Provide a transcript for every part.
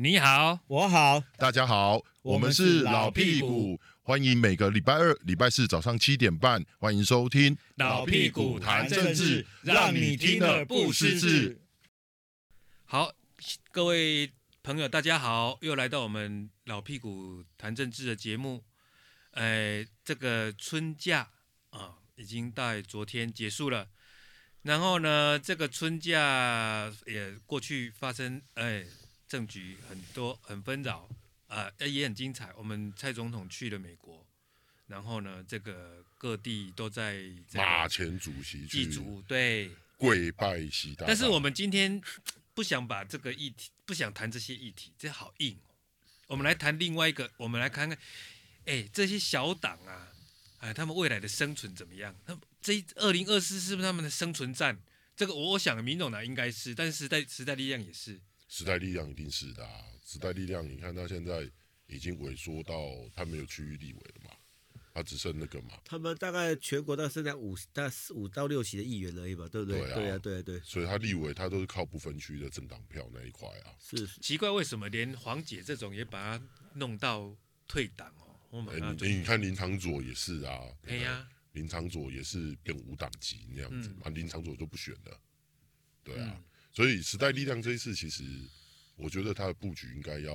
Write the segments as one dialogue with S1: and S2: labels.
S1: 你好，
S2: 我好，
S3: 大家好，我们是老屁股，欢迎每个礼拜二、礼拜四早上七点半，欢迎收听
S1: 老屁股谈政治，让你听了不失智。好，各位朋友，大家好，又来到我们老屁股谈政治的节目。哎，这个春假啊，已经在昨天结束了。然后呢，这个春假也过去，发生哎，政局很多很纷扰呃，也很精彩。我们蔡总统去了美国，然后呢，这个各地都在
S3: 马前主席
S1: 祭祖，对，
S3: 跪拜习大大。
S1: 但是我们今天 不想把这个议题，不想谈这些议题，这好硬。我们来谈另外一个，我们来看看。哎，这些小党啊，哎，他们未来的生存怎么样？那这二零二四是不是他们的生存战？这个我想，民众党应该是，但是时代时代力量也是。
S3: 时代力量一定是的啊！时代力量，你看他现在已经萎缩到他没有区域立委了嘛，他只剩那个嘛。
S2: 他们大概全国大概剩下五大概五到六席的议员而已嘛，对不对？对啊，对啊，对对。
S3: 所以他立委他都是靠不分区的政党票那一块啊。
S2: 是
S1: 奇怪，为什么连黄姐这种也把他弄到退党哦？
S3: 哎、欸，你看林长佐也是啊，
S1: 哎呀，
S3: 林长佐也是变五党籍那样子，啊、嗯，林长佐就不选了，对啊，嗯、所以时代力量这一次其实，我觉得他的布局应该要。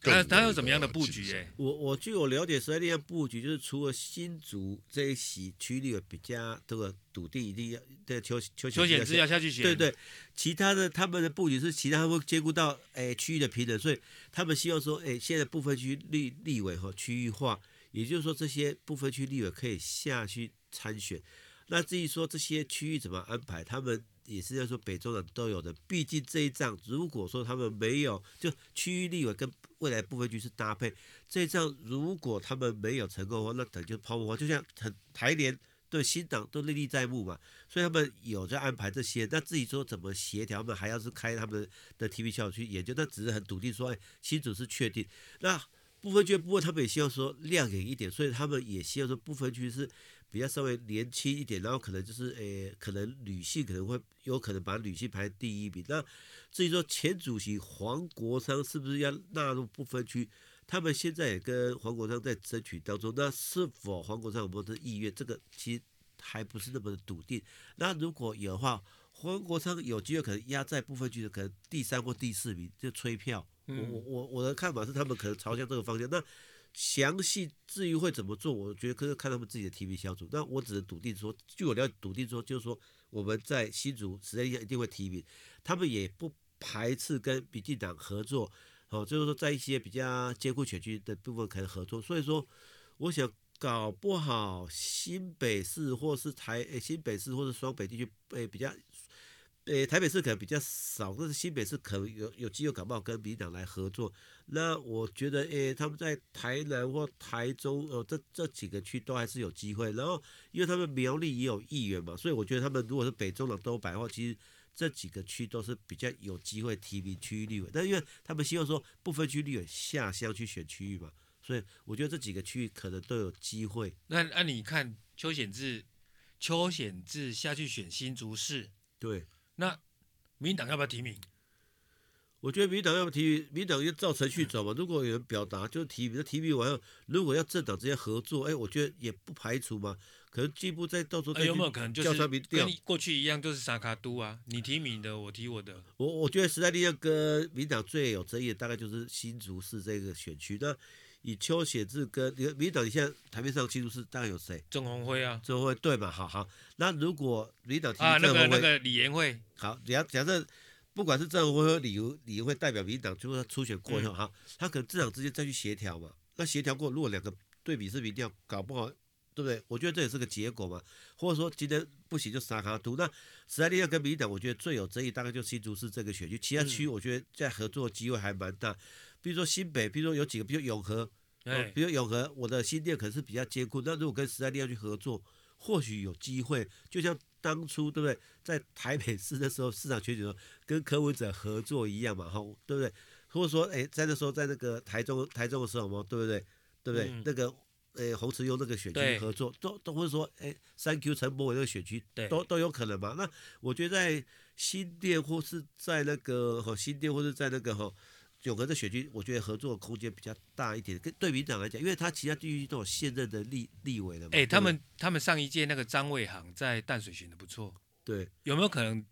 S1: 他他有怎么样的布局？哎，
S2: 我我据我了解，时代力量布局就是除了新竹这一席区域比较这个土地一定要对邱邱
S1: 邱显智要下去选，
S2: 对对，其他的他们的布局是其他会兼顾到哎区域的平等，所以他们希望说哎现在部分区立立委和区域化，也就是说这些部分区立委可以下去参选。那至于说这些区域怎么安排，他们。也是要说北中南都有的，毕竟这一仗如果说他们没有，就区域立委跟未来部分区是搭配，这一仗如果他们没有成功的话，那等就泡沫化。就像台台联对新党都历历在目嘛，所以他们有在安排这些。那自己说怎么协调，他们还要是开他们的 TV 小组去研究，那只是很笃定说，哎，新主是确定。那部分区部分他们也希望说亮眼一点，所以他们也希望说部分区是。比较稍微年轻一点，然后可能就是诶，可能女性可能会有可能把女性排第一名。那至于说前主席黄国昌是不是要纳入不分区？他们现在也跟黄国昌在争取当中。那是否黄国昌有没有这意愿？这个其实还不是那么的笃定。那如果有的话，黄国昌有机会可能压在不分区的可能第三或第四名就催票。我我我的看法是他们可能朝向这个方向。那详细至于会怎么做，我觉得可以看他们自己的提名小组。那我只能笃定说，据我了解，笃定说就是说我们在新竹时间一定会提名，他们也不排斥跟民进党合作。哦，就是说在一些比较艰苦选区的部分可能合作。所以说，我想搞不好新北市或是台诶新北市或是双北地区诶比较。诶，台北市可能比较少，但是新北市可能有有机会搞不好跟民党来合作。那我觉得，诶，他们在台南或台中，哦，这这几个区都还是有机会。然后，因为他们苗栗也有议员嘛，所以我觉得他们如果是北中南都摆的话，其实这几个区都是比较有机会提名区域立委。但因为他们希望说不分区立委下乡去选区域嘛，所以我觉得这几个区域可能都有机会。
S1: 那那你看邱显志，邱显志下去选新竹市，
S2: 对。
S1: 那民党要不要提名？
S2: 我觉得民党要不要提名，民党要照程序走嘛。如果有人表达就提名，那提名完后，如果要政党之间合作，哎，我觉得也不排除嘛。可能进一步再到时候再
S1: 有没有可能就是跟过去一样，就是三脚督啊？你提名的，我提我的。
S2: 我我觉得时代力量跟民党最有争议的大概就是新竹市这个选区。那以邱显志跟你民党，你现在台面上新竹市大概有谁？
S1: 郑鸿辉啊，
S2: 郑鸿辉对嘛？好好，那如果民党
S1: 啊，那个那个李延慧，
S2: 好，假假设不管是郑鸿辉和李李延慧代表民党，就是他初选过以后，哈、嗯，他可能政党之间再去协调嘛。那协调过，如果两个对比是民调，搞不好，对不对？我觉得这也是个结果嘛。或者说今天不行就撒卡图。那时代力量跟民党，我觉得最有争议大概就新竹市这个选区，其他区我觉得在合作机会还蛮大。比如说新北，比如说有几个，比如永和，哦、比如永和，我的新店可能是比较艰苦。那如果跟时代力量去合作，或许有机会。就像当初对不对，在台北市的时候，市长选举的时候跟柯文哲合作一样嘛，哈，对不对？或者说，哎，在那时候在那个台中台中的时候嘛，对不对？对不对？嗯、那个，哎，洪慈庸那个选区合作，都都会说，哎，三 Q 陈柏伟那个选区，都都有可能嘛。那我觉得在新店或是在那个哈新店或是在那个哈。永和的选区，我觉得合作空间比较大一点。跟对民党来讲，因为他其他地区都有现任的立立委了嘛。
S1: 哎、欸，他们他们上一届那个张卫航在淡水选的不错。
S2: 对，
S1: 有没有可能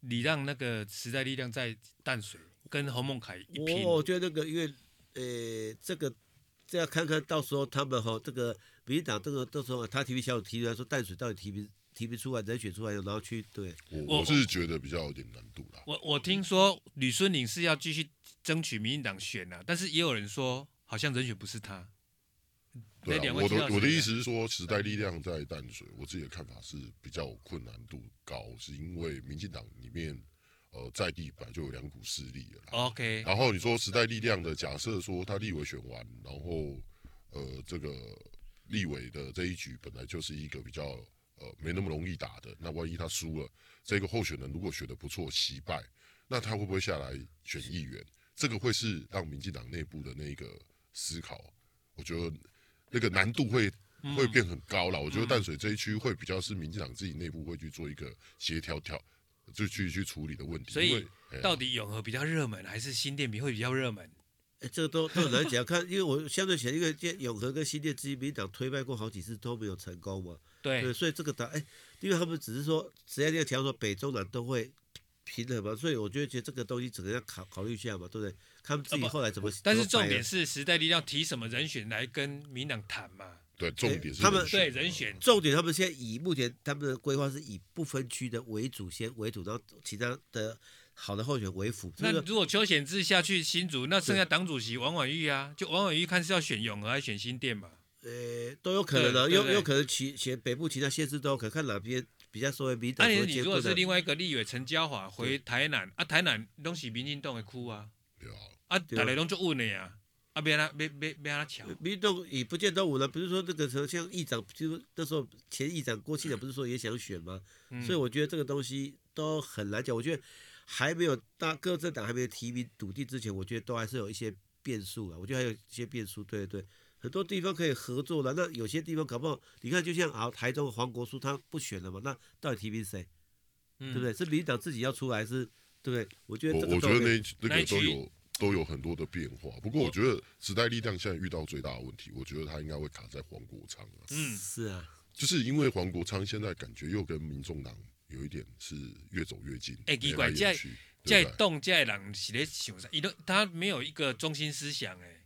S1: 你让那个时代力量在淡水跟侯孟凯一拼？
S2: 我觉得那个因为呃这个这要看看到时候他们哈这个民党这个到时候他提名小组提出来说淡水到底提名。提不出来，人选出来，然后去对。
S3: 我我是觉得比较有点难度啦。
S1: 我我听说吕孙岭是要继续争取民进党选啊，但是也有人说好像人选不是他。
S3: 对啊，我的我的意思是说，时代力量在淡水，我自己的看法是比较困难度高，是因为民进党里面呃在地本来就有两股势力了。
S1: OK。
S3: 然后你说时代力量的假设说他立委选完，然后呃这个立委的这一局本来就是一个比较。呃，没那么容易打的。那万一他输了，这个候选人如果选的不错，惜败，那他会不会下来选议员？这个会是让民进党内部的那个思考。我觉得那个难度会会变很高了。我觉得淡水这一区会比较是民进党自己内部会去做一个协调调，就去去处理的问题。
S1: 所以到底永和比较热门，还是新店比会比较热门？
S2: 哎，这个都都很难讲。看，因为我相对起来，因为永和跟新店之间，民进党推卖过好几次都没有成功嘛。
S1: 对，
S2: 对，所以这个答，哎，因为他们只是说，只要那个调说北中南都会平衡嘛，所以我觉得觉得这个东西只能要考考虑一下嘛，对不对？他们自己后来怎么？
S1: 但是重点是时代力量提什么人选来跟民党谈嘛？
S3: 对，重点是
S2: 他们
S1: 对人选，
S2: 重点他们现在以目前他们的规划是以不分区的为主先为主，然后其他的好的候选为辅。
S1: 那如果邱显志下去新竹，那剩下党主席王婉玉啊，就王婉玉看是要选永和还是选新店嘛？
S2: 呃，都有可能的，有有可能其其北部其他县市都有可能，看哪边比较稍微比较。
S1: 那你如果是另外一个立委陈嘉华回台南啊，台南东西民进党会哭啊，啊，大家拢做稳的呀，啊，别让别别别让他抢。
S2: 民进党也不见得稳了，不是说这个时候像议长，就那时候前议长郭庆长不是说也想选吗？嗯、所以我觉得这个东西都很难讲。我觉得还没有大各政党还没有提名笃定之前，我觉得都还是有一些变数啊。我觉得还有一些变数，对对对。很多地方可以合作的，那有些地方搞不好，你看就像啊，台中黄国书他不选了嘛，那到底提名谁？嗯、对不对？是民党自己要出来是，对不对？我觉得这个
S3: 我觉得那那个都有都有很多的变化。不过我觉得时代力量现在遇到最大的问题，我觉得他应该会卡在黄国昌啊。
S2: 嗯，是啊，
S3: 就是因为黄国昌现在感觉又跟民众党有一点是越走越近。
S1: 哎，奇怪，在在动在人是咧想啥？伊都他没有一个中心思想哎。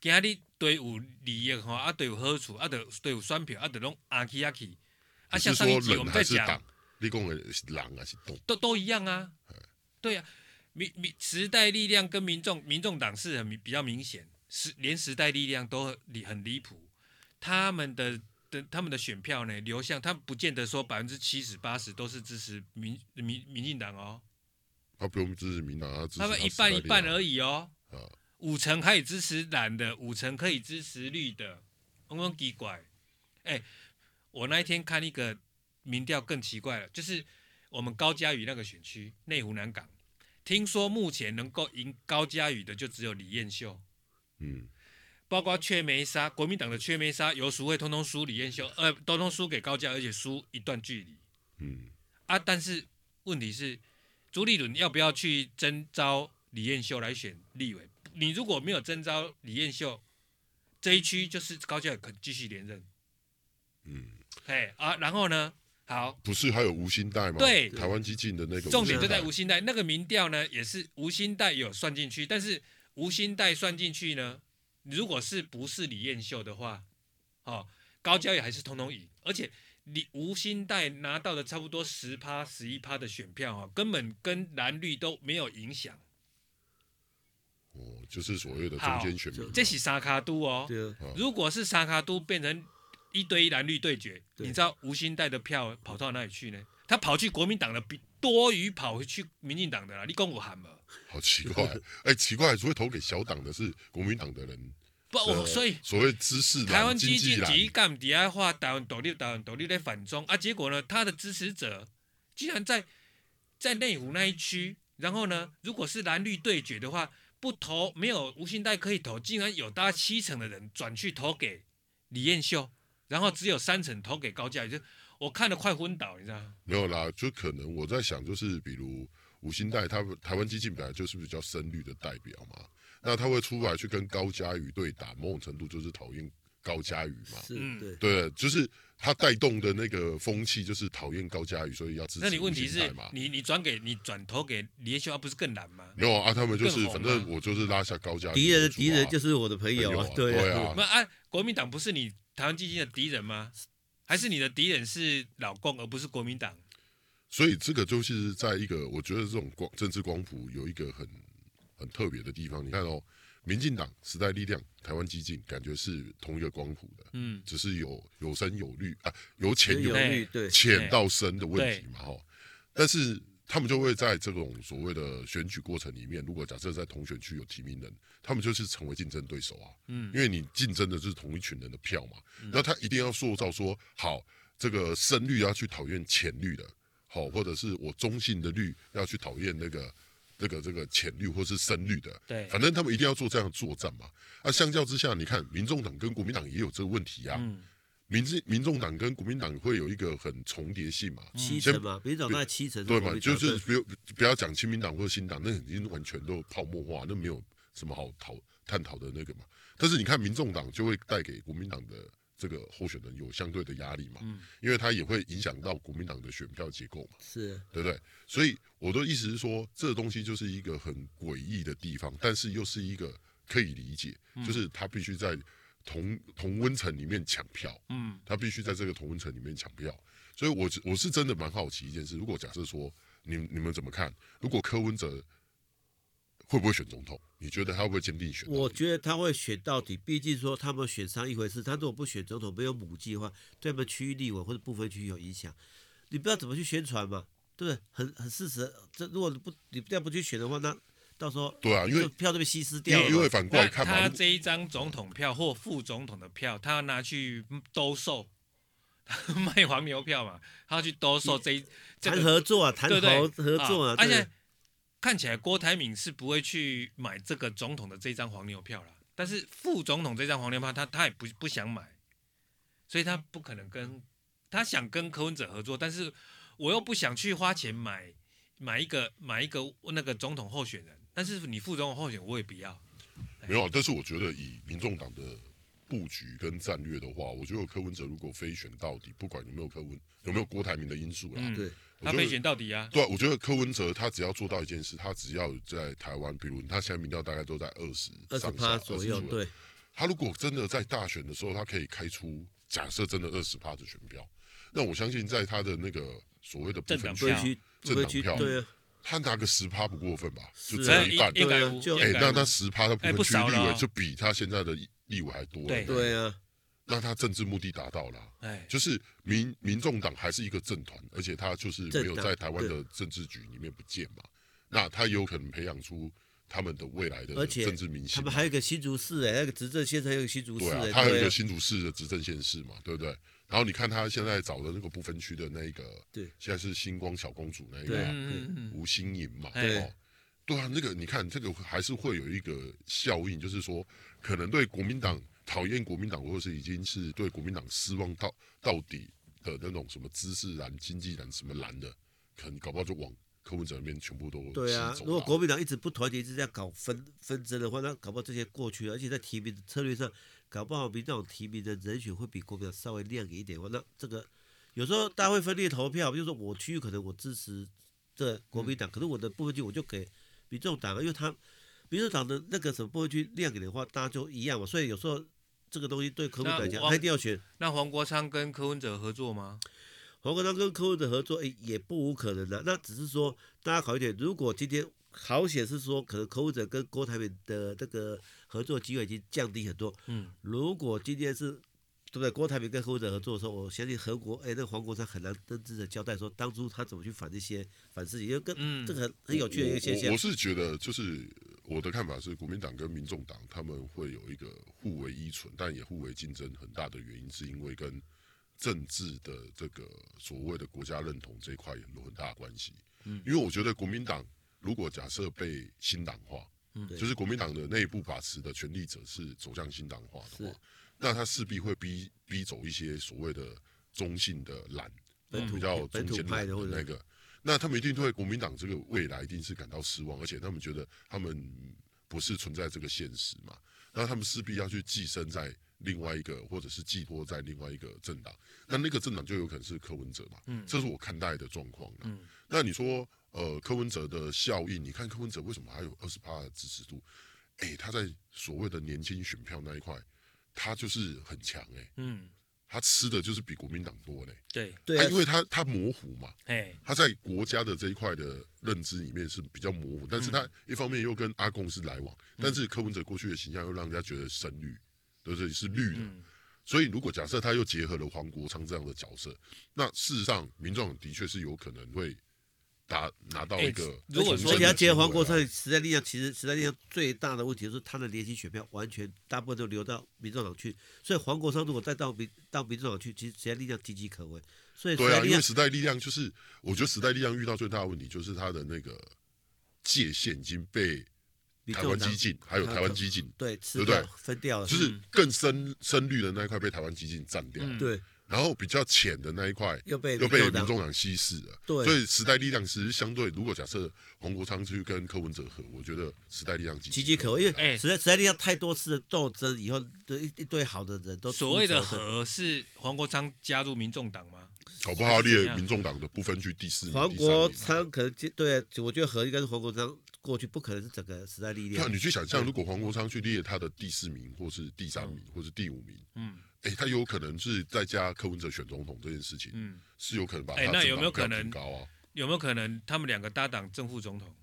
S1: 今日对有利益吼，啊对有好处，啊对对有选票，啊对拢阿去阿去，啊像上一集我们在讲，
S3: 你讲的是人还是党？
S1: 都都一样啊。对啊，民民时代力量跟民众民众党是很比较明显，时连时代力量都离很离谱，他们的的他们的选票呢流向，他们不见得说百分之七十八十都是支持民民民进党哦。
S3: 他不用支持民党，他他
S1: 他们一半一半而已哦。啊。五成可以支持蓝的，五成可以支持绿的，有没有奇怪？哎、欸，我那一天看一个民调更奇怪了，就是我们高嘉宇那个选区内湖南港，听说目前能够赢高嘉宇的就只有李彦秀，嗯，包括缺梅沙，国民党的缺梅沙游淑慧通通输李彦秀，呃，通通输给高嘉，而且输一段距离，嗯，啊，但是问题是朱立伦要不要去征召李彦秀来选立委？你如果没有征召李彦秀，这一区就是高嘉瑜可继续连任。嗯，嘿啊，然后呢？好，
S3: 不是还有吴欣岱吗？
S1: 对，
S3: 台湾基进的那个。
S1: 重点就在吴欣岱那个民调呢，也是吴欣岱有算进去，但是吴欣岱算进去呢，如果是不是李彦秀的话，哦，高嘉瑜还是通通赢，而且李吴欣岱拿到的差不多十趴、十一趴的选票啊，根本跟蓝绿都没有影响。
S3: 哦，就是所谓的中间选民，
S1: 这是沙卡都哦。对如果是沙卡都变成一对一蓝绿对决，对你知道吴欣岱的票跑到哪里去呢？他跑去国民党的，比多于跑回去民进党的啦。你讲我喊吗？
S3: 好奇怪，哎、欸，奇怪，所以投给小党的是国民党的人。
S1: 不，我所以
S3: 所谓知识
S1: 台湾基进第一干底下话台湾独立，台湾独立在反中啊，结果呢，他的支持者竟然在在内湖那一区，然后呢，如果是蓝绿对决的话。不投没有无信贷可以投，竟然有大概七成的人转去投给李彦秀，然后只有三成投给高嘉瑜，就我看得快昏倒，你知道吗？
S3: 没有啦，就可能我在想，就是比如吴欣岱他台湾基金本来就是比较深绿的代表嘛，那他会出来去跟高嘉瑜对打，某种程度就是讨厌高嘉瑜嘛。
S2: 是，对，
S3: 对，就是他带动的那个风气就是讨厌高嘉宇，所以要支持。
S1: 那你问题是你你转给你转投给李彦秀，不是更难吗？
S3: 没有啊，他们就是反正我就是拉下高嘉宇。
S2: 敌人的敌人就是我的朋友啊，对啊。
S1: 那啊，国民党不是你台湾基金的敌人吗？还是你的敌人是老共，而不是国民党？
S3: 所以这个就是在一个，我觉得这种光政治光谱有一个很很特别的地方。你看哦，民进党、时代力量、台湾激进，感觉是同一个光谱的，嗯，只是有有深有绿啊，有浅有绿，对，浅到深的问题嘛，哈。但是他们就会在这种所谓的选举过程里面，如果假设在同选区有提名人，他们就是成为竞争对手啊，嗯，因为你竞争的就是同一群人的票嘛，那他一定要塑造说，好，这个深绿要去讨厌浅绿的。好，或者是我中性的绿要去讨厌那个、这个、这个浅绿或是深绿的，
S1: 对，
S3: 反正他们一定要做这样的作战嘛。那、啊、相较之下，你看民众党跟国民党也有这个问题啊。嗯、民进民众党跟国民党会有一个很重叠性嘛，
S2: 七成嘛，民众党七成，
S3: 对嘛？就是不要不要讲亲民党或者新党，那已经完全都泡沫化，那没有什么好讨探讨的那个嘛。但是你看民众党就会带给国民党的。这个候选人有相对的压力嘛？嗯，因为他也会影响到国民党的选票结构嘛，
S2: 是，
S3: 对不对？所以我的意思是说，这个东西就是一个很诡异的地方，但是又是一个可以理解，就是他必须在同同温层里面抢票，嗯，他必须在这个同温层里面抢票。所以，我我是真的蛮好奇一件事，如果假设说，你你们怎么看？如果柯文哲？会不会选总统？你觉得他会不会坚定选？
S2: 我觉得他会选到底。毕竟说他们选上一回事，他如果不选总统，没有母鸡的话，对他们区域立委或者部分区域有影响。你不知道怎么去宣传嘛？对不对？很很事实。这如果不你这样不去选的话，那到时候
S3: 对啊，因为
S2: 票都被稀释掉了。
S3: 因为反过来看
S1: 他这一张总统票或副总统的票，他要拿去兜售，卖黄牛票嘛？他要去兜售这一
S2: 谈合作啊，谈合合作啊，
S1: 而且。看起来郭台铭是不会去买这个总统的这张黄牛票了，但是副总统这张黄牛票他他也不不想买，所以他不可能跟他想跟柯文哲合作，但是我又不想去花钱买买一个买一个那个总统候选人，但是你副总统候选人我也不要。
S3: 没有，但是我觉得以民众党的布局跟战略的话，我觉得柯文哲如果非选到底，不管有没有柯文有没有郭台铭的因素啦，嗯、
S2: 对。
S1: 他非选到底啊！
S3: 对，我觉得柯文哲他只要做到一件事，他只要在台湾，比如他现在民调大概都在二十上下
S2: 左右，对。
S3: 他如果真的在大选的时候，他可以开出假设真的二十趴的选票，那我相信在他的那个所谓的部分区
S1: 政党票，
S3: 政党票，
S2: 对啊，
S3: 他拿个十趴不过分吧？就只有一半，
S2: 对啊，
S3: 哎，那他十趴的部分区立委就比他现在的立委还多，
S2: 对对啊。
S3: 那他政治目的达到了，哎，就是民民众党还是一个政团，而且他就是没有在台湾的政治局里面不见嘛。那他有可能培养出他们的未来的政治明星。
S2: 他们还有一个新竹市哎，那个执政县还有一个新竹市，
S3: 对啊，他还有一个新竹市的执政县市嘛，对不对？然后你看他现在找的那个不分区的那一个，对，现在是星光小公主那一个吴欣颖嘛，对，对啊，那个你看这个还是会有一个效应，就是说可能对国民党。讨厌国民党，或者是已经是对国民党失望到到底的那种什么知识蓝、经济蓝什么蓝的，可能搞不好就往柯文哲那边全部都
S2: 对啊。如果国民党一直不团结，一直在搞纷纷争的话，那搞不好这些过去了，而且在提名的策略上，搞不好比这种提名的人选会比国民党稍微亮眼一点。那这个有时候大家会分裂投票，比如说我区域可能我支持这国民党，嗯、可是我的部分区我就给民众党，因为他民众党的那个什么部分区亮眼的话，大家就一样嘛。所以有时候。这个东西对柯文哲来讲，他一定要选。
S1: 那黄国昌跟柯文哲合作吗？
S2: 黄国昌跟柯文哲合作，哎，也不无可能的。那只是说，大家考一点，如果今天好险是说，可能柯文哲跟郭台铭的这个合作机会已经降低很多。嗯。如果今天是，对不对？郭台铭跟柯文哲合作的时候，我相信何国，哎，那个黄国昌很难真正的交代说，当初他怎么去反这些反事情，因为跟、嗯、这个很很有趣的一个现象。
S3: 我，我是觉得就是。我的看法是，国民党跟民众党他们会有一个互为依存，但也互为竞争。很大的原因是因为跟政治的这个所谓的国家认同这一块有很大的关系。嗯，因为我觉得国民党如果假设被新党化，嗯，就是国民党的内部把持的权力者是走向新党化的话，那他势必会逼逼走一些所谓的中性的蓝，比较中间的那个。那他们一定对国民党这个未来一定是感到失望，而且他们觉得他们不是存在这个现实嘛，那他们势必要去寄生在另外一个，或者是寄托在另外一个政党，那那个政党就有可能是柯文哲嘛，嗯，这是我看待的状况。嗯，那你说，呃，柯文哲的效应，你看柯文哲为什么还有二十趴的支持度？哎，他在所谓的年轻选票那一块，他就是很强哎，嗯。他吃的就是比国民党多呢，
S1: 对
S3: 对、啊，因为他他模糊嘛，他在国家的这一块的认知里面是比较模糊，但是他一方面又跟阿公是来往，嗯、但是柯文哲过去的形象又让人家觉得深绿，对不对？是绿的，嗯、所以如果假设他又结合了黄国昌这样的角色，那事实上民众的确是有可能会。拿拿到一个，
S2: 如果说你要接黄国昌时代力量，其实时代力量最大的问题就是他的年轻选票完全大部分都流到民众党去，所以黄国昌如果再到民到民众党去，其实时代力量岌岌可危。所以
S3: 对啊，因为时代力量就是，我觉得时代力量遇到最大的问题就是他的那个界限已经被台湾激进还有台湾激进
S2: 对
S3: 对不对
S2: 分掉了，
S3: 就是更深深绿的那一块被台湾激进占掉了。
S2: 嗯、对。
S3: 然后比较浅的那一块
S2: 又被
S3: 又被民众党稀释了，
S2: 对，
S3: 所以时代力量其实相对，如果假设黄国昌去跟柯文哲合，我觉得时代力量岌
S2: 岌可危，因为时代时代力量太多次的斗争以后，一一堆好的人都
S1: 所谓的和是黄国昌加入民众党吗？
S3: 搞不好列民众党的不分区第四名。
S2: 黄国昌可能对，我觉得和应该是黄国昌过去不可能是整个时代力量。
S3: 那你去想象，如果黄国昌去列他的第四名，或是第三名，或是第五名，嗯。哎，他有可能是在加柯文哲选总统这件事情，嗯，是有可能把他
S1: 那有没有可能高啊？有没有可能他们两个搭档正副总统？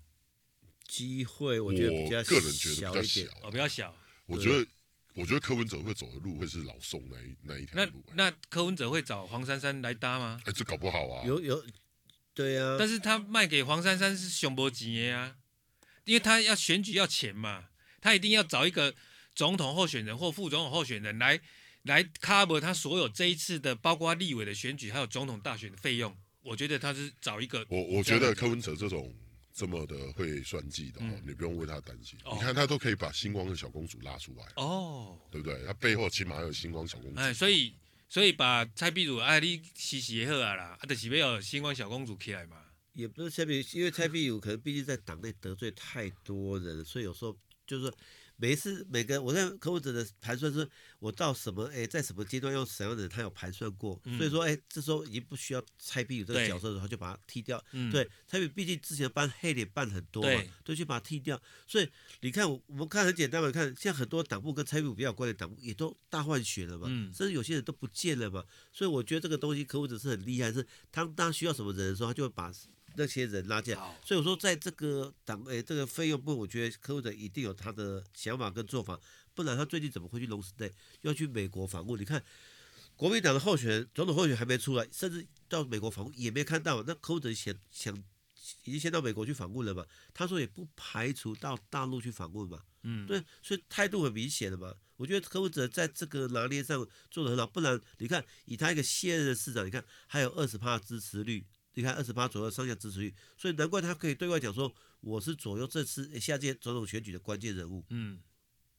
S2: 机会我觉得比较
S3: 个人觉得比较小，
S1: 哦，比较小。
S3: 我觉得，我觉得柯文哲会走的路会是老宋那一那一条路。
S1: 那那柯文哲会找黄珊珊来搭吗？
S3: 哎，这搞不好啊。
S2: 有有，对啊。
S1: 但是他卖给黄珊珊是熊博吉啊，因为他要选举要钱嘛，他一定要找一个总统候选人或副总统候选人来。来 cover 他所有这一次的，包括立委的选举，还有总统大选的费用。我觉得他是找一个。
S3: 我我觉得柯文哲这种这么的会算计的，嗯、你不用为他担心。哦、你看他都可以把星光的小公主拉出来，哦，对不对？他背后起码还有星光小公主。
S1: 哎，所以所以把蔡壁如哎，你洗洗也好啊啦，啊，就是要有星光小公主起来嘛。
S2: 也不是蔡壁，因为蔡壁如可能毕竟在党内得罪太多人，所以有时候就是说。每一次每个我在柯文哲的盘算是，我到什么哎，在什么阶段用什么样的人，他有盘算过，嗯、所以说哎，这时候已经不需要蔡壁如这个角色的时候，就把他踢掉。嗯、对，蔡壁如毕竟之前扮黑脸扮很多嘛，对，都去把他踢掉。所以你看，我们看很简单嘛，看现在很多党部跟蔡壁如比较关的党部，也都大换血了嘛，嗯、甚至有些人都不见了嘛。所以我觉得这个东西柯文哲是很厉害，是他当需要什么人的时候，他就会把。那些人拉进来，所以我说，在这个党诶，这个费用部分，我觉得柯文哲一定有他的想法跟做法，不然他最近怎么会去龙时代，要去美国访问？你看，国民党的候选人，总统候选人还没出来，甚至到美国访问也没看到。那柯文哲想想，已经先到美国去访问了嘛？他说也不排除到大陆去访问嘛。嗯，对，所以态度很明显的嘛。我觉得柯文哲在这个拿捏上做得很好，不然你看，以他一个现任的市长，你看还有二十趴支持率。你看二十八左右上下支持率，所以难怪他可以对外讲说，我是左右这次下届总统选举的关键人物。嗯，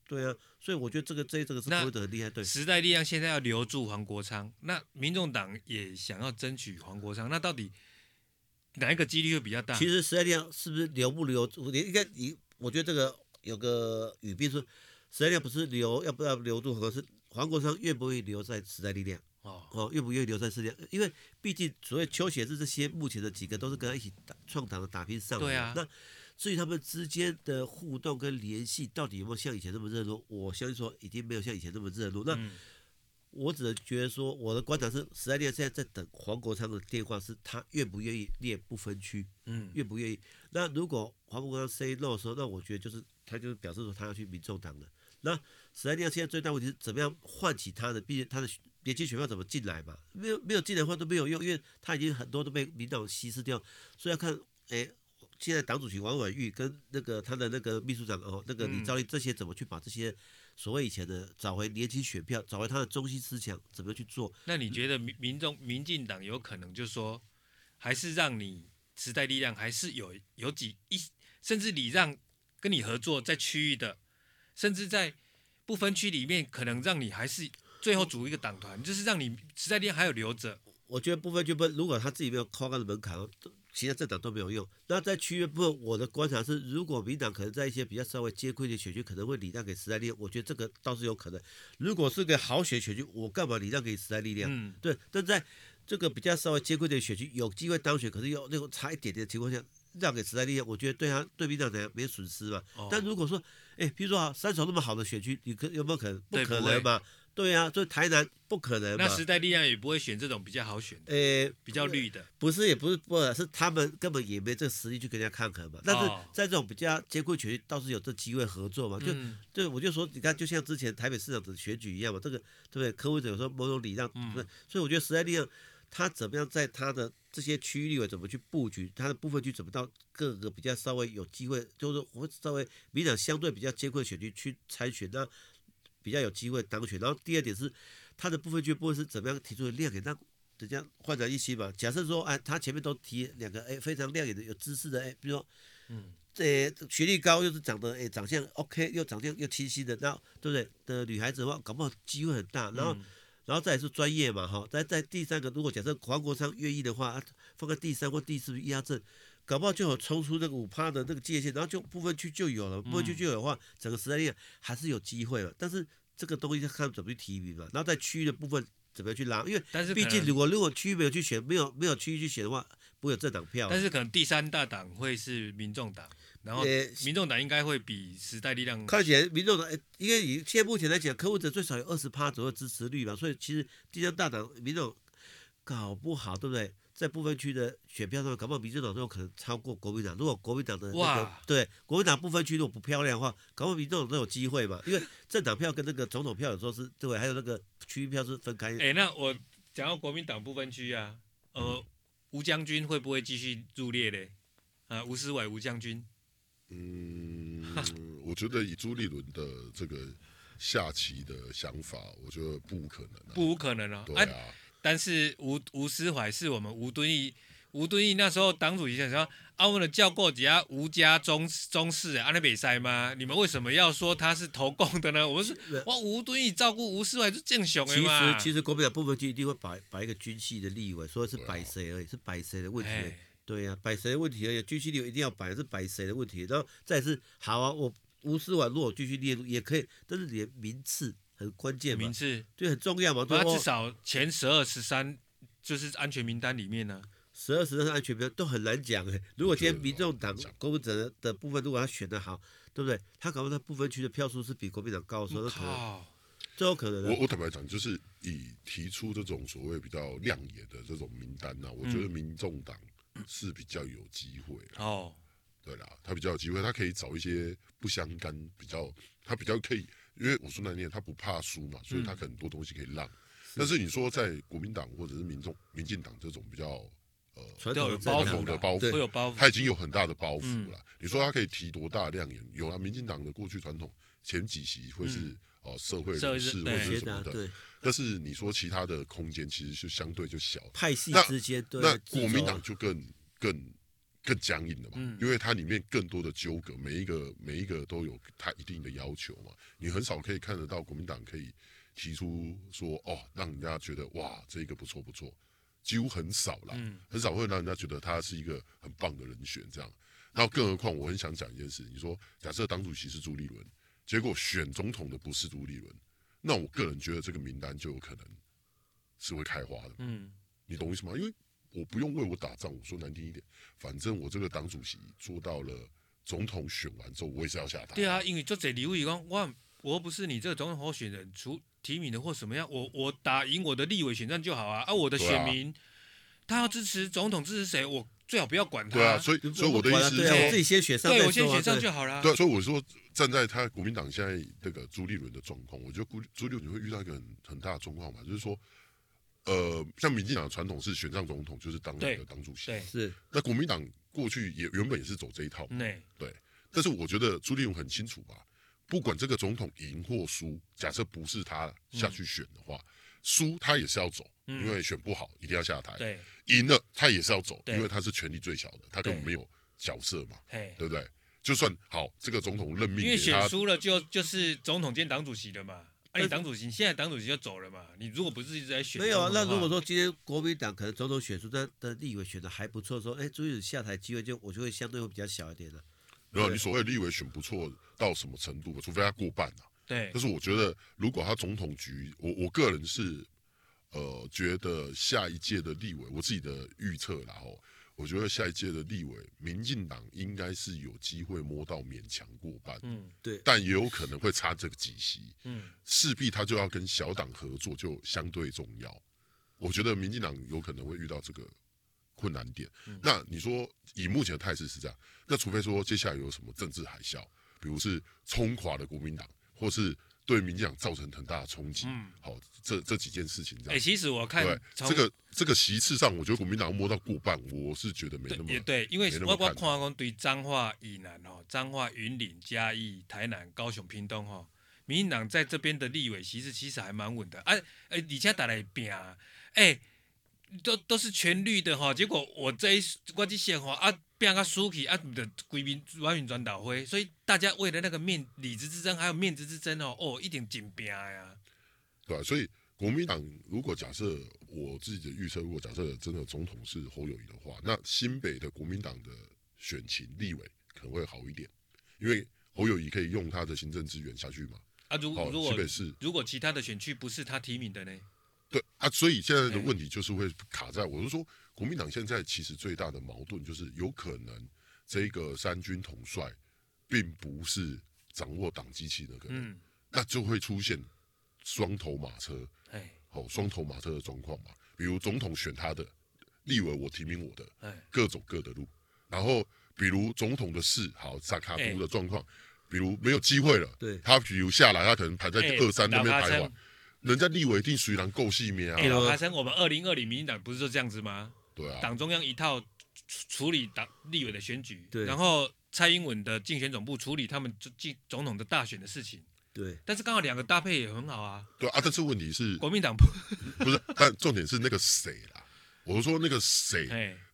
S2: 对啊，所以我觉得这个这这个是柯文哲很厉害。对，
S1: 时代力量现在要留住黄国昌，那民众党也想要争取黄国昌，那到底哪一个几率会比较大？
S2: 其实时代力量是不是留不留住？你应该你，我觉得这个有个语病说，时代力量不是留要不要留住，黄国昌愿不愿意留在时代力量？哦，愿不愿意留在世界？因为毕竟所谓邱显智这些目前的几个都是跟他一起打创党的打拼上来的。对啊。那至于他们之间的互动跟联系，到底有没有像以前那么热络？我相信说已经没有像以前那么热络。那我只能觉得说，我的观察是，时代力量现在在等黄国昌的电话，是他愿不愿意列不分区？嗯，愿不愿意？那如果黄国昌 say no 的时候，那我觉得就是他就是表示说他要去民众党的。那时代力量现在最大问题是怎么样唤起他的？毕竟他的。年轻选票怎么进来嘛？没有没有进来的话都没有用，因为他已经很多都被民党稀释掉，所以要看哎，现在党主席王婉玉跟那个他的那个秘书长哦，那个李兆立这些怎么去把这些所谓以前的找回年轻选票，找回他的中心思想，怎么去做？
S1: 那你觉得民民众民进党有可能就是说，还是让你时代力量还是有有几一，甚至你让跟你合作在区域的，甚至在不分区里面，可能让你还是。最后组一个党团，就是让你时代力量还有留着。
S2: 我觉得部分就不，如果他自己没有跨高的门槛，其他政党都没有用。那在区域部分，我的观察是，如果民党可能在一些比较稍微艰困的选区，可能会礼让给时代力量，我觉得这个倒是有可能。如果是个好选选区，我干嘛礼让给时代力量？
S1: 嗯，
S2: 对。但在这个比较稍微艰困的选区，有机会当选，可是又那种差一点点的情况下，让给时代力量，我觉得对他对民党来讲没有损失嘛。哦、但如果说，哎，比如说啊，三重那么好的选区，你可有没有可能？不可能嘛。对呀、啊，所以台南不可能。
S1: 那时代力量也不会选这种比较好选的，
S2: 诶，
S1: 比较绿的。
S2: 不是，也不是，不是，是他们根本也没这个实力去跟人家抗衡嘛。但是在这种比较艰困选区，倒是有这机会合作嘛。就，
S1: 嗯、
S2: 对，我就说，你看，就像之前台北市长的选举一样嘛，这个对不对？柯文哲有时候某种礼让，对，所以我觉得时代力量他怎么样在他的这些区域立委怎么去布局，他的部分区怎么到各个比较稍微有机会，就是说我稍微民党相对比较艰困选区去参选，那比较有机会当选。然后第二点是。他的部分区部分是怎么样提出的亮眼，让人家焕然一新嘛？假设说，哎，他前面都提两个，哎，非常亮眼的、有知识的，哎，比如说，嗯，这学历高又是长得，哎，长相 OK，又长相又清晰的，那对不对？的女孩子的话，搞不好机会很大。然后，嗯、然后再是专业嘛，哈。再在第三个，如果假设黄国昌愿意的话，放在第三或第四压阵，搞不好就有冲出那个五趴的那个界限，然后就部分区就有了，部分区就有的话，嗯、整个时代力量还是有机会了。但是。这个东西要看怎么去提名嘛，然后在区域的部分怎么样去拉，因为但是毕竟如果如果区域没有去选，没有没有区域去选的话，不会有政党票。
S1: 但是可能第三大党会是民众党，然后民众党应该会比时代力量。
S2: 看起来民众党，因为以现在目前来讲，柯文哲最少有二十趴左右支持率吧，所以其实第三大党民众搞不好，对不对？在部分区的选票上，搞不好民进党都有可能超过国民党。如果国民党的、那个、哇，对国民党部分区如果不漂亮的话，搞不好民进党都有机会嘛。因为政党票跟那个总统票有时候是对，还有那个区域票是分开。
S1: 哎，那我讲到国民党部分区啊，呃，吴将军会不会继续入列嘞？啊，吴思伟吴将军。
S3: 嗯，我觉得以朱立伦的这个下棋的想法，我觉得不可能、啊。
S1: 不无可能啊。
S3: 对啊。
S1: 啊但是吴吴思怀是我们吴敦义，吴敦义那时候党主席想说，啊，我们的叫过几家吴家中中士啊，那比赛吗？你们为什么要说他是投共的呢？我们是哇，吴敦义照顾吴思怀是正雄的嘛。
S2: 其实其实国民党部分就一定会摆摆一个军系的立委，说是摆谁而已，是摆谁的问题。哎、对呀、啊，摆谁的问题而已。军系立委一定要摆，是摆谁的问题。然后再是好啊，我吴思怀如果继续列入也可以，但是你的名次。很关键名次，对，很重要嘛。
S1: 他至少前十二、十三就是安全名单里面呢。
S2: 十二、十三安全名单都很难讲哎。如果今天民众党公民者的部分，如果他选得好，对不对？他可能他部分区的票数是比国民党高的时候，可能最有可能。
S3: 我我坦白讲，就是以提出这种所谓比较亮眼的这种名单呢、啊，我觉得民众党是比较有机会哦。对啦，他比较有机会，他可以找一些不相干，比较他比较可以。因为我说那年他不怕输嘛，所以他很多东西可以让。嗯、但是你说在国民党或者是民众、民进党这种比较呃
S1: 传统的包袱
S3: 的包袱，
S1: 会有包袱，
S3: 他已经有很大的包袱了。嗯、你说他可以提多大亮眼？有啊，民进党的过去传统前几席会是哦、社会人士或者什么的，但是你说其他的空间其实是相对就小。
S2: 派系之间，
S3: 那，那国民党就更更。更僵硬的嘛，嗯、因为它里面更多的纠葛，每一个每一个都有它一定的要求嘛。你很少可以看得到国民党可以提出说哦，让人家觉得哇，这个不错不错，几乎很少啦，嗯、很少会让人家觉得他是一个很棒的人选这样。然后更何况我很想讲一件事，你说假设党主席是朱立伦，结果选总统的不是朱立伦，那我个人觉得这个名单就有可能是会开花的。嗯，你懂我意思吗？因为我不用为我打仗，我说难听一点，反正我这个党主席做到了，总统选完之后，我也是要下台。
S1: 对啊，因为做这礼物以后，我我又不是你这个总统候选人，除提名的或什么样，我我打赢我的立委选战就好啊。啊，我的选民、啊、他要支持总统，支持谁，我最好不要管他。
S3: 对啊，所以所以我的意思是，
S2: 我自己先选上，
S1: 对我先选上就好了。
S3: 对，所以我说站在他国民党现在这个朱立伦的状况，我觉得朱朱立伦会遇到一个很很大的状况嘛，就是说。呃，像民进党的传统是选上总统就是当那个党主席，
S2: 是。
S3: 那国民党过去也原本也是走这一套，对对。但是我觉得朱立伦很清楚吧，不管这个总统赢或输，假设不是他下去选的话，输、嗯、他也是要走，嗯、因为选不好一定要下台。对，赢了他也是要走，因为他是权力最小的，他根本没有角色嘛，对，对不对？就算好，这个总统任命，
S1: 因为选输了就就是总统兼党主席的嘛。哎、啊，你党主席现在党主席就走了嘛？你如果不是一直在选，
S2: 没有啊。那如果说今天国民党可能总统选出的的立委选的还不错，说哎，朱立伦下台机会就我就会相对会比较小一点了。
S3: 没有，你所谓立委选不错到什么程度？除非他过半啊。
S1: 对。
S3: 但是我觉得，如果他总统局，我我个人是呃觉得下一届的立委，我自己的预测然后。我觉得下一届的立委，民进党应该是有机会摸到勉强过半，
S2: 嗯，对，
S3: 但也有可能会差这个几席，
S1: 嗯，
S3: 势必他就要跟小党合作，就相对重要。我觉得民进党有可能会遇到这个困难点。嗯、那你说以目前的态势是这样，那除非说接下来有什么政治海啸，比如是冲垮了国民党，或是。对民进党造成很大的冲击。嗯，好，这这几件事情这样。
S1: 哎、欸，其实我看
S3: 对这个这个席次上，我觉得国民党摸到过半，我是觉得没那么
S1: 也对，因为我我看讲对彰化以南哦，彰化云林嘉义台南高雄屏东哈，民进党在这边的立委席次其实还蛮稳的。哎、啊、哎，而且打来拼，哎，都都是全绿的哈，结果我这一我这些话啊。变个输气啊，的贵宾完全转倒灰，所以大家为了那个面里子之争，还有面子之争哦，哦，一定紧拼呀。
S3: 对啊，所以国民党如果假设我自己的预测，如果假设真的总统是侯友宜的话，那新北的国民党的选情立委可能会好一点，因为侯友宜可以用他的行政资源下去嘛。啊，如如果新北市
S1: 如果其他的选区不是他提名的呢？
S3: 对啊，所以现在的问题就是会卡在，我是说。国民党现在其实最大的矛盾就是，有可能这个三军统帅并不是掌握党机器的可能，嗯、那就会出现双头马车，哎，好双头马车的状况嘛。比如总统选他的，立委我提名我的，各走各的路。然后比如总统的事，好萨卡都的状况，比如没有机会了，对，他比如下来，他可能排在二三那边排完，人家立委一定虽然够细面啊。
S1: 哎，老生，我们二零二零民进党不是就这样子吗？
S3: 对啊，
S1: 党中央一套处理党立委的选举，对，然后蔡英文的竞选总部处理他们总总统的大选的事情，
S2: 对。
S1: 但是刚好两个搭配也很好啊。
S3: 对啊，但是问题是
S1: 国民党不
S3: 不是，但重点是那个谁啦？我说那个谁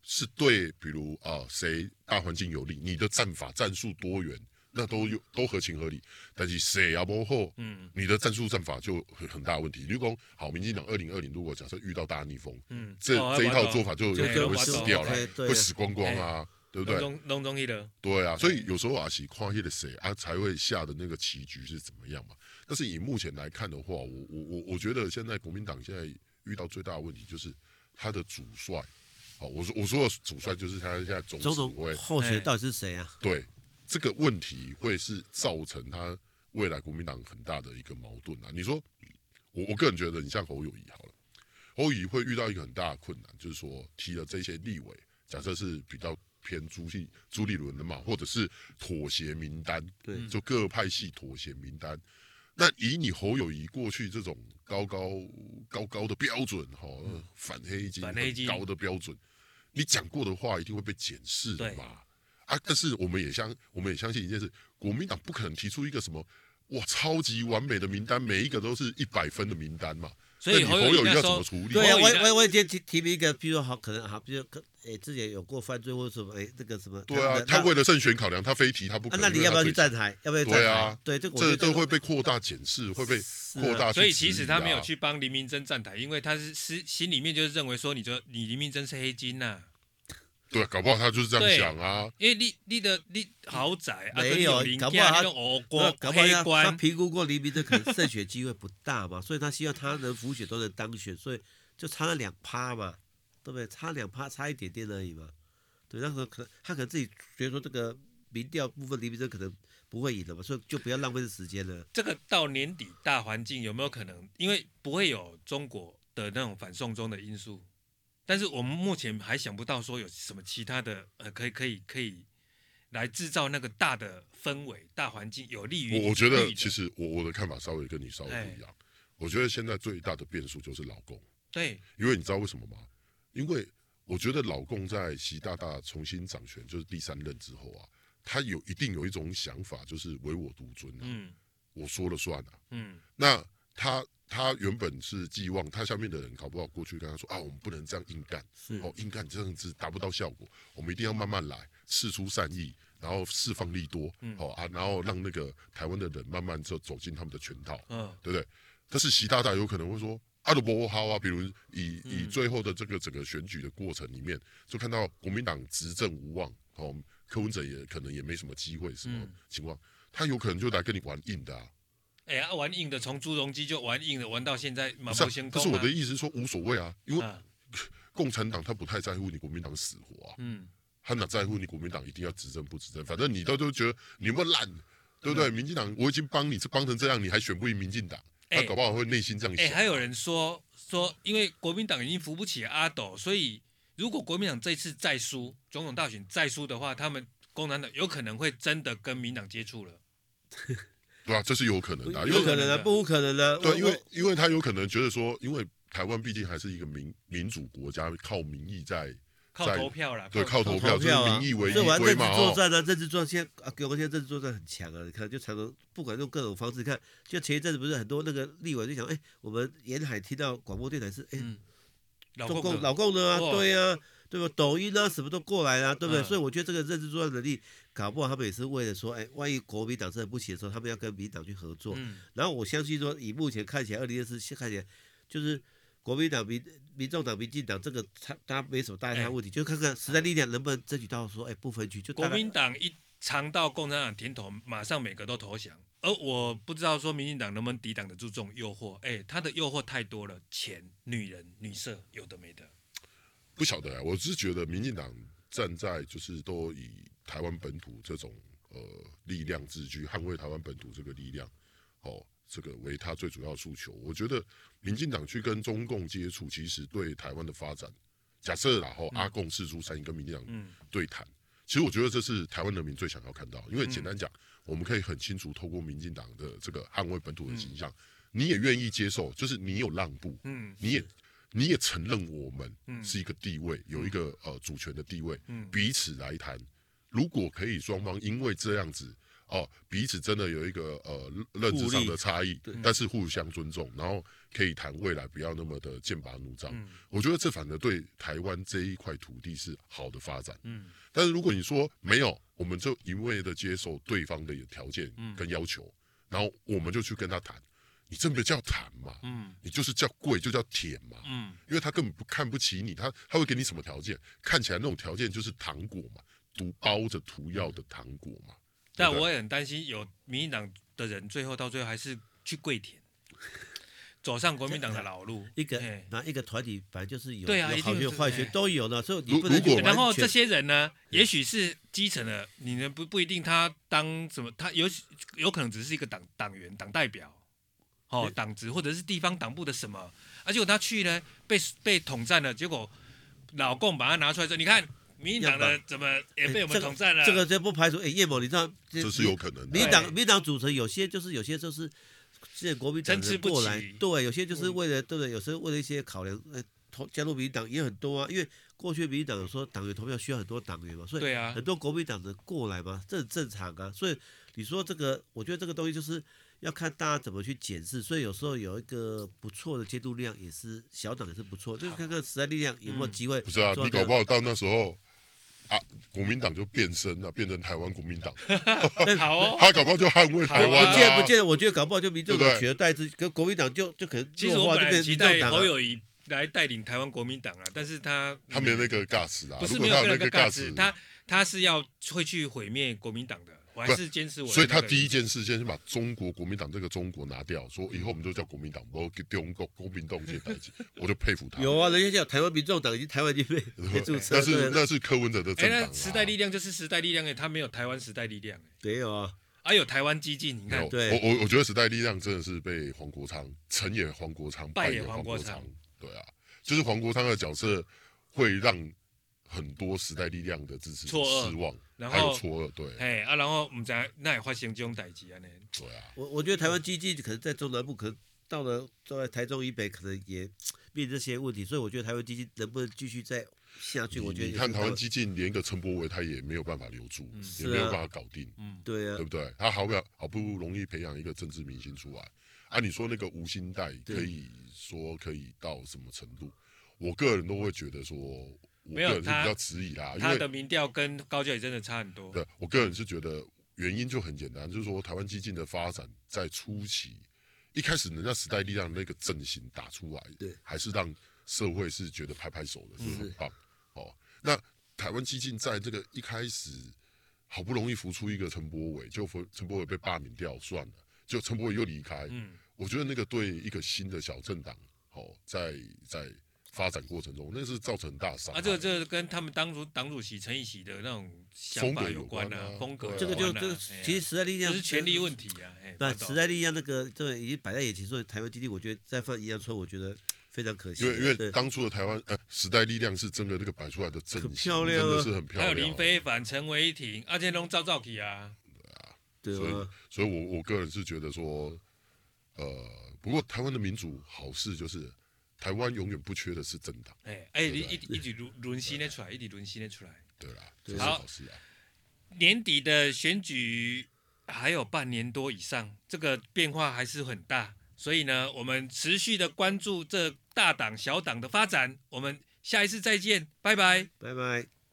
S3: 是对，比如啊，谁大环境有利，你的战法战术多元。那都有都合情合理，但是谁也不后，嗯，你的战术战法就很很大问题。如果好，民进党二零二零如果假设遇到大逆风，嗯，这这一套做法就有可能会死掉了，会死光光啊，对不对？
S1: 隆中的，
S3: 对啊，所以有时候啊，是跨越的谁啊，才会下的那个棋局是怎么样嘛？但是以目前来看的话，我我我我觉得现在国民党现在遇到最大的问题就是他的主帅，好，我说我说的主帅就是他现在总统
S2: 候选人到底是谁啊？
S3: 对。这个问题会是造成他未来国民党很大的一个矛盾啊！你说，我我个人觉得，你像侯友谊好了，侯友宜会遇到一个很大的困难，就是说提了这些立委，假设是比较偏朱立朱立伦的嘛，或者是妥协名单，对，就各派系妥协名单。那以你侯友谊过去这种高高高高的标准，哈、嗯，反黑金很高的标准，你讲过的话一定会被检视的嘛。啊！但是我们也相，我们也相信一件事：国民党不可能提出一个什么哇超级完美的名单，每一个都是一百分的名单嘛。所以你侯友宜要怎么处理？
S2: 对啊，我我我也提提名一个，比如说好可能好，比如可诶之前有过犯罪或者什么诶这个什么。
S3: 对啊，他为了胜选考量，他非提他不可能。
S2: 那你要不要去站台？要不要站台？
S3: 对啊，
S2: 对这
S3: 这都会被扩大检视，会被扩大。
S1: 所以其实他没有去帮林明珍站台，因为他是心心里面就是认为说，你就你林明珍是黑金呐。
S3: 对，搞不好他就是这样想啊。
S1: 因为你你的你豪宅
S2: 啊没有，搞不好他搞不好他评估过黎明的可能胜选机会不大嘛，所以他希望他能辅选都能当选，所以就差了两趴嘛，对不对？差两趴，差一点点而已嘛。对，那时候可能他可能自己觉得说这个民调部分黎明的可能不会赢的嘛，所以就不要浪费时间了。
S1: 这个到年底大环境有没有可能？因为不会有中国的那种反送中的因素。但是我们目前还想不到说有什么其他的呃，可以可以可以来制造那个大的氛围、大环境有利于。
S3: 我我觉得其实我我的看法稍微跟你稍微不一样。我觉得现在最大的变数就是老公。
S1: 对，
S3: 因为你知道为什么吗？因为我觉得老共在习大大重新掌权，就是第三任之后啊，他有一定有一种想法，就是唯我独尊啊，嗯，我说了算啊，嗯，那他。他原本是寄望他下面的人搞不好过去跟他说啊，我们不能这样硬干，哦，硬干这样子达不到效果，我们一定要慢慢来，释出善意，然后释放利多，好啊，然后让那个台湾的人慢慢就走进他们的圈套，嗯，对不对？但是习大大有可能会说啊，都不好啊。比如以以最后的这个整个选举的过程里面，就看到国民党执政无望，哦，柯文哲也可能也没什么机会，什么情况，他有可能就来跟你玩硬的啊。
S1: 哎呀，玩硬的，从朱镕基就玩硬的，玩到现在马
S3: 不是，可是我的意思是说无所谓啊，因为 共产党他不太在乎你国民党死活啊，嗯，他哪在乎你国民党一定要执政不执政，反正你都都觉得你们烂，对不对？民进党我已经帮你是帮成这样，你还选不赢民进党，他搞不好会内心这样想。
S1: 哎，还有人说说，因为国民党已经扶不起阿斗，所以如果国民党这次再输总统大选再输的话，他们共产党有可能会真的跟民党接触了。
S3: 对啊，这是有可能的，
S2: 有可能的，不无可能的。
S3: 对，因为因为他有可能觉得说，因为台湾毕竟还是一个民民主国家，靠民意在
S1: 靠投票啦，
S3: 对，靠投票，就是民意为依归嘛。
S2: 政治作战呢，政治作战现在啊，给我们现在政治作战很强啊。你看，就常常不管用各种方式，看，就前一阵子不是很多那个立委就想，哎，我们沿海听到广播电台是哎，中共老共的啊，对啊。对吧？抖音啊，什么都过来啊，对不对？嗯、所以我觉得这个认知作战能力，搞不好他们也是为了说，哎，万一国民党真的不行的时候，他们要跟民党去合作。嗯、然后我相信说，以目前看起来，二零二四看起来就是国民党、民民众党、民进党这个，他大家没什么大大问题，欸、就看看时代力量能不能争取到说，哎，不分区。就
S1: 国民党一尝到共产党甜头，马上每个都投降。而我不知道说民进党能不能抵挡得住这种诱惑。哎，他的诱惑太多了，钱、女人、女色，有的没的。
S3: 不晓得啊，我只是觉得民进党站在就是都以台湾本土这种呃力量自居，捍卫台湾本土这个力量，哦，这个为他最主要诉求。我觉得民进党去跟中共接触，其实对台湾的发展，假设然后阿共四出善意跟民进党对谈，嗯、其实我觉得这是台湾人民最想要看到。因为简单讲，我们可以很清楚透过民进党的这个捍卫本土的形象，嗯、你也愿意接受，就是你有让步，嗯，你也。你也承认我们是一个地位，嗯、有一个呃主权的地位，嗯、彼此来谈。如果可以，双方因为这样子哦、呃，彼此真的有一个呃认知上的差异，但是互相尊重，然后可以谈未来，不要那么的剑拔弩张。嗯、我觉得这反而对台湾这一块土地是好的发展。嗯、但是如果你说没有，我们就一味的接受对方的条件跟要求，嗯、然后我们就去跟他谈。你这不叫谈嘛？嗯，你就是叫贵，就叫舔嘛。嗯，因为他根本不看不起你，他他会给你什么条件？看起来那种条件就是糖果嘛，毒包着涂药的糖果嘛。
S1: 但我也很担心，有民进党的人最后到最后还是去跪舔，走上国民党的老路。
S2: 一个那一个团体反正就是有
S1: 对啊，
S2: 好学坏学都有的，所以
S3: 你不能如果
S1: 然后这些人呢，也许是基层的，你呢不不一定他当什么，他有有可能只是一个党党员、党代表。哦，党职或者是地方党部的什么，而且他去呢，被被统战了，结果老共把他拿出来说，你看民进党的怎么也被我们统战了？
S2: 这个就不排除，哎，叶某，你知道
S3: 这是有可能。
S2: 民党民党组成有些就是有些就是现在国民党过来，对，有些就是为了对不对？有时候为了一些考量，呃，投加入民党也很多啊，因为过去民进党有说党员投票需要很多党员嘛，所以很多国民党的过来嘛，这很正常啊。所以你说这个，我觉得这个东西就是。要看大家怎么去检视，所以有时候有一个不错的监督量也是小党也是不错，就是看看时代力量有没有机会。
S3: 不是啊，你搞不好到那时候啊，国民党就变身了，变成台湾国民党。
S1: 好哦，
S3: 他搞不好就捍卫台湾。
S2: 不见不见，我觉得搞不好就民众党取而代之，跟国民党就就可能。
S1: 其实我本来期待侯友谊来带领台湾国民党啊，但是他
S3: 他没有那个尬词啊，
S1: 不是没有那个尬词，他他是要会去毁灭国民党的。我还是坚持我，
S3: 所以他第一件事先是把中国国民党这个中国拿掉，说以后我们就叫国民党，我给中国公民党这些代志，我就佩服他。
S2: 有啊，人家叫台湾民众党，已经台湾已经被注册。
S3: 但是那是柯文哲的政党。
S1: 哎，那时代力量就是时代力量哎，他没有台湾时代力量哎。
S2: 没有啊，
S1: 还有台湾激进，你看，
S3: 对，我我我觉得时代力量真的是被黄国昌成也黄国昌，败也黄国昌。对啊，就是黄国昌的角色会让。很多时代力量的支持失望，然后还有错愕，对，
S1: 哎啊，然后我们在那也发生这种代志啊，呢，
S3: 对啊，
S2: 我我觉得台湾基进可能在中南部，可能到了在台中以北，可能也 面临这些问题，所以我觉得台湾基进能不能继续再下去？我觉得
S3: 你看台湾基进连一个陈柏惟他也没有办法留住，也没有办法搞定，嗯，
S2: 对啊，
S3: 对不对？他好不好不容易培养一个政治明星出来啊？你说那个吴欣岱可以说可以到什么程度？我个人都会觉得说。我个人是比较迟疑啦，因
S1: 他的民调跟高嘉瑜真的差很多。
S3: 对，我个人是觉得原因就很简单，就是说台湾激进的发展在初期，一开始人家时代力量那个阵型打出来，
S2: 对，
S3: 还是让社会是觉得拍拍手的，是很棒。哦，那台湾激进在这个一开始好不容易浮出一个陈柏伟，就陈柏伟被罢免掉算了，就陈柏伟又离开。嗯，我觉得那个对一个新的小政党，哦，在在。发展过程中，那是造成大伤。
S1: 啊，这个这个跟他们当初党主席陈义喜的那种想法有关啊，风格。
S2: 这个就这个，其实时代力量
S1: 是权力问题啊。
S2: 对，时代力量那个这个已经摆在眼前，所以台湾基地，我觉得再放一样错，我觉得非常可惜。
S3: 因为因为当初的台湾呃时代力量是真的那个摆出来的阵型，真的是很漂亮。
S1: 还有林飞凡、陈为廷、阿建龙、赵兆基啊。
S2: 对啊，
S3: 所以所以我我个人是觉得说，呃，不过台湾的民主好事就是。台湾永远不缺的是政党，
S1: 哎哎，一一直轮轮新的出来，一直轮新的出来，
S3: 对啦，这是好事啊。
S1: 年底的选举还有半年多以上，这个变化还是很大，所以呢，我们持续的关注这大党小党的发展。我们下一次再见，拜拜，
S2: 拜拜。